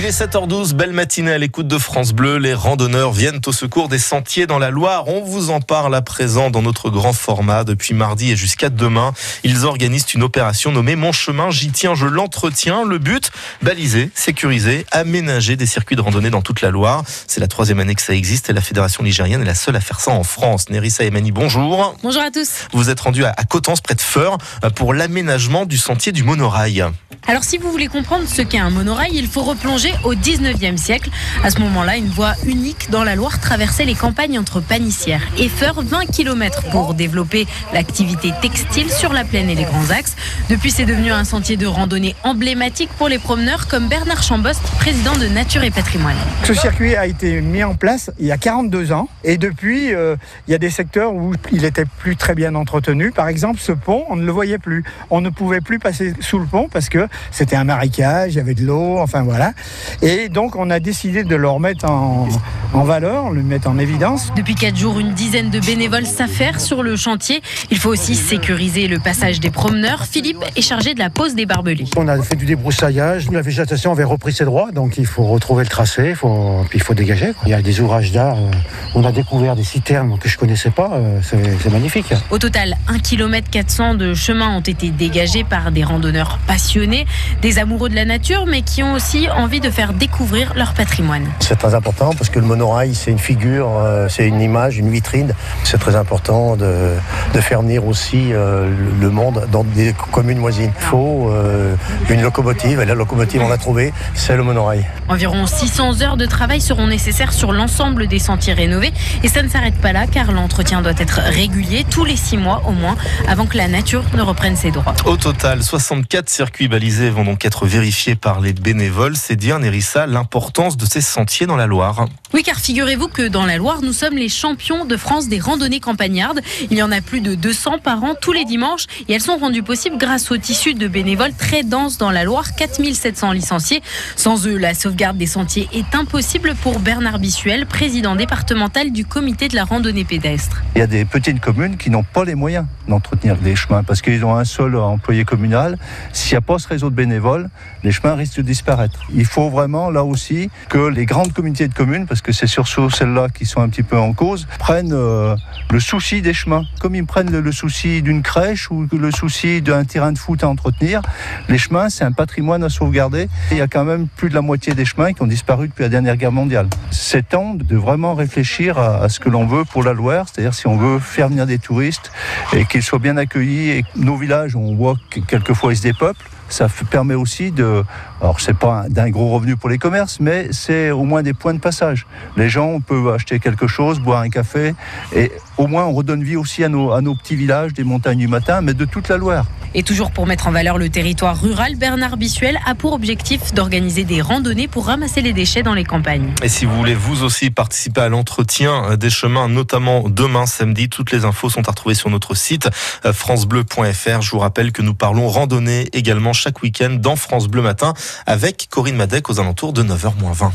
Il est 7h12, belle matinée à l'écoute de France Bleu. Les randonneurs viennent au secours des sentiers dans la Loire. On vous en parle à présent dans notre grand format depuis mardi et jusqu'à demain. Ils organisent une opération nommée Mon chemin, j'y tiens, je l'entretiens. Le but, baliser, sécuriser, aménager des circuits de randonnée dans toute la Loire. C'est la troisième année que ça existe et la fédération ligérienne est la seule à faire ça en France. Nerissa Emani, bonjour. Bonjour à tous. Vous êtes rendu à Coutances, près de Feur, pour l'aménagement du sentier du monorail. Alors si vous voulez comprendre ce qu'est un monorail, il faut replonger au 19e siècle. À ce moment-là, une voie unique dans la Loire traversait les campagnes entre Panissière et Feur, 20 km pour développer l'activité textile sur la plaine et les grands axes. Depuis, c'est devenu un sentier de randonnée emblématique pour les promeneurs comme Bernard Chambost, président de Nature et Patrimoine. Ce circuit a été mis en place il y a 42 ans et depuis, euh, il y a des secteurs où il était plus très bien entretenu. Par exemple, ce pont, on ne le voyait plus. On ne pouvait plus passer sous le pont parce que c'était un marécage, il y avait de l'eau, enfin voilà. Et donc on a décidé de le remettre en, en valeur, le mettre en évidence. Depuis quatre jours, une dizaine de bénévoles s'affairent sur le chantier. Il faut aussi sécuriser le passage des promeneurs. Philippe est chargé de la pose des barbelés. On a fait du débroussaillage, la végétation avait repris ses droits, donc il faut retrouver le tracé, il faut, puis il faut dégager. Il y a des ouvrages d'art, euh, on a découvert des citernes que je connaissais pas, euh, c'est magnifique. Au total, 1 km 400 de chemins ont été dégagés par des randonneurs passionnés, des amoureux de la nature, mais qui ont aussi envie de faire découvrir leur patrimoine. C'est très important parce que le monorail, c'est une figure, euh, c'est une image, une vitrine. C'est très important de, de, faire venir aussi euh, le monde dans des communes voisines. Il faut euh, une locomotive, et la locomotive, on l'a trouvée, c'est le monorail. Environ 600 heures de travail seront nécessaires sur l'ensemble des sentiers rénovés. Et ça ne s'arrête pas là, car l'entretien doit être régulier, tous les six mois au moins, avant que la nature ne reprenne ses droits. Au total, 64 circuits balisés vont donc être vérifiés par les bénévoles. C'est dire, Nerissa, l'importance de ces sentiers dans la Loire. Oui, car figurez-vous que dans la Loire, nous sommes les champions de France des randonnées campagnardes. Il y en a plus de 200 par an tous les dimanches et elles sont rendues possibles grâce au tissu de bénévoles très dense dans la Loire, 4700 licenciés. Sans eux, la sauvegarde des sentiers est impossible pour Bernard Bissuel, président départemental du comité de la randonnée pédestre. Il y a des petites communes qui n'ont pas les moyens d'entretenir des chemins parce qu'ils ont un seul employé communal. S'il n'y a pas ce réseau de bénévoles, les chemins risquent de disparaître. Il faut vraiment là aussi que les grandes communautés de communes, parce que c'est surtout celles-là qui sont un petit peu en cause, prennent euh, le souci des chemins. Comme ils prennent le, souci d'une crèche ou le souci d'un terrain de foot à entretenir, les chemins, c'est un patrimoine à sauvegarder. Il y a quand même plus de la moitié des chemins qui ont disparu depuis la dernière guerre mondiale. C'est temps de vraiment réfléchir à, à ce que l'on veut pour la Loire, c'est-à-dire si on veut faire venir des touristes et qu'ils soient bien accueillis et nos villages, on voit que quelquefois ils se dépeuplent ça permet aussi de. Alors, c'est pas d'un gros revenu pour les commerces, mais c'est au moins des points de passage. Les gens peuvent acheter quelque chose, boire un café, et au moins on redonne vie aussi à nos, à nos petits villages des montagnes du matin, mais de toute la Loire. Et toujours pour mettre en valeur le territoire rural, Bernard Bissuel a pour objectif d'organiser des randonnées pour ramasser les déchets dans les campagnes. Et si vous voulez vous aussi participer à l'entretien des chemins, notamment demain samedi, toutes les infos sont à retrouver sur notre site francebleu.fr. Je vous rappelle que nous parlons randonnée également chaque week-end dans France Bleu Matin avec Corinne Madec aux alentours de 9h20.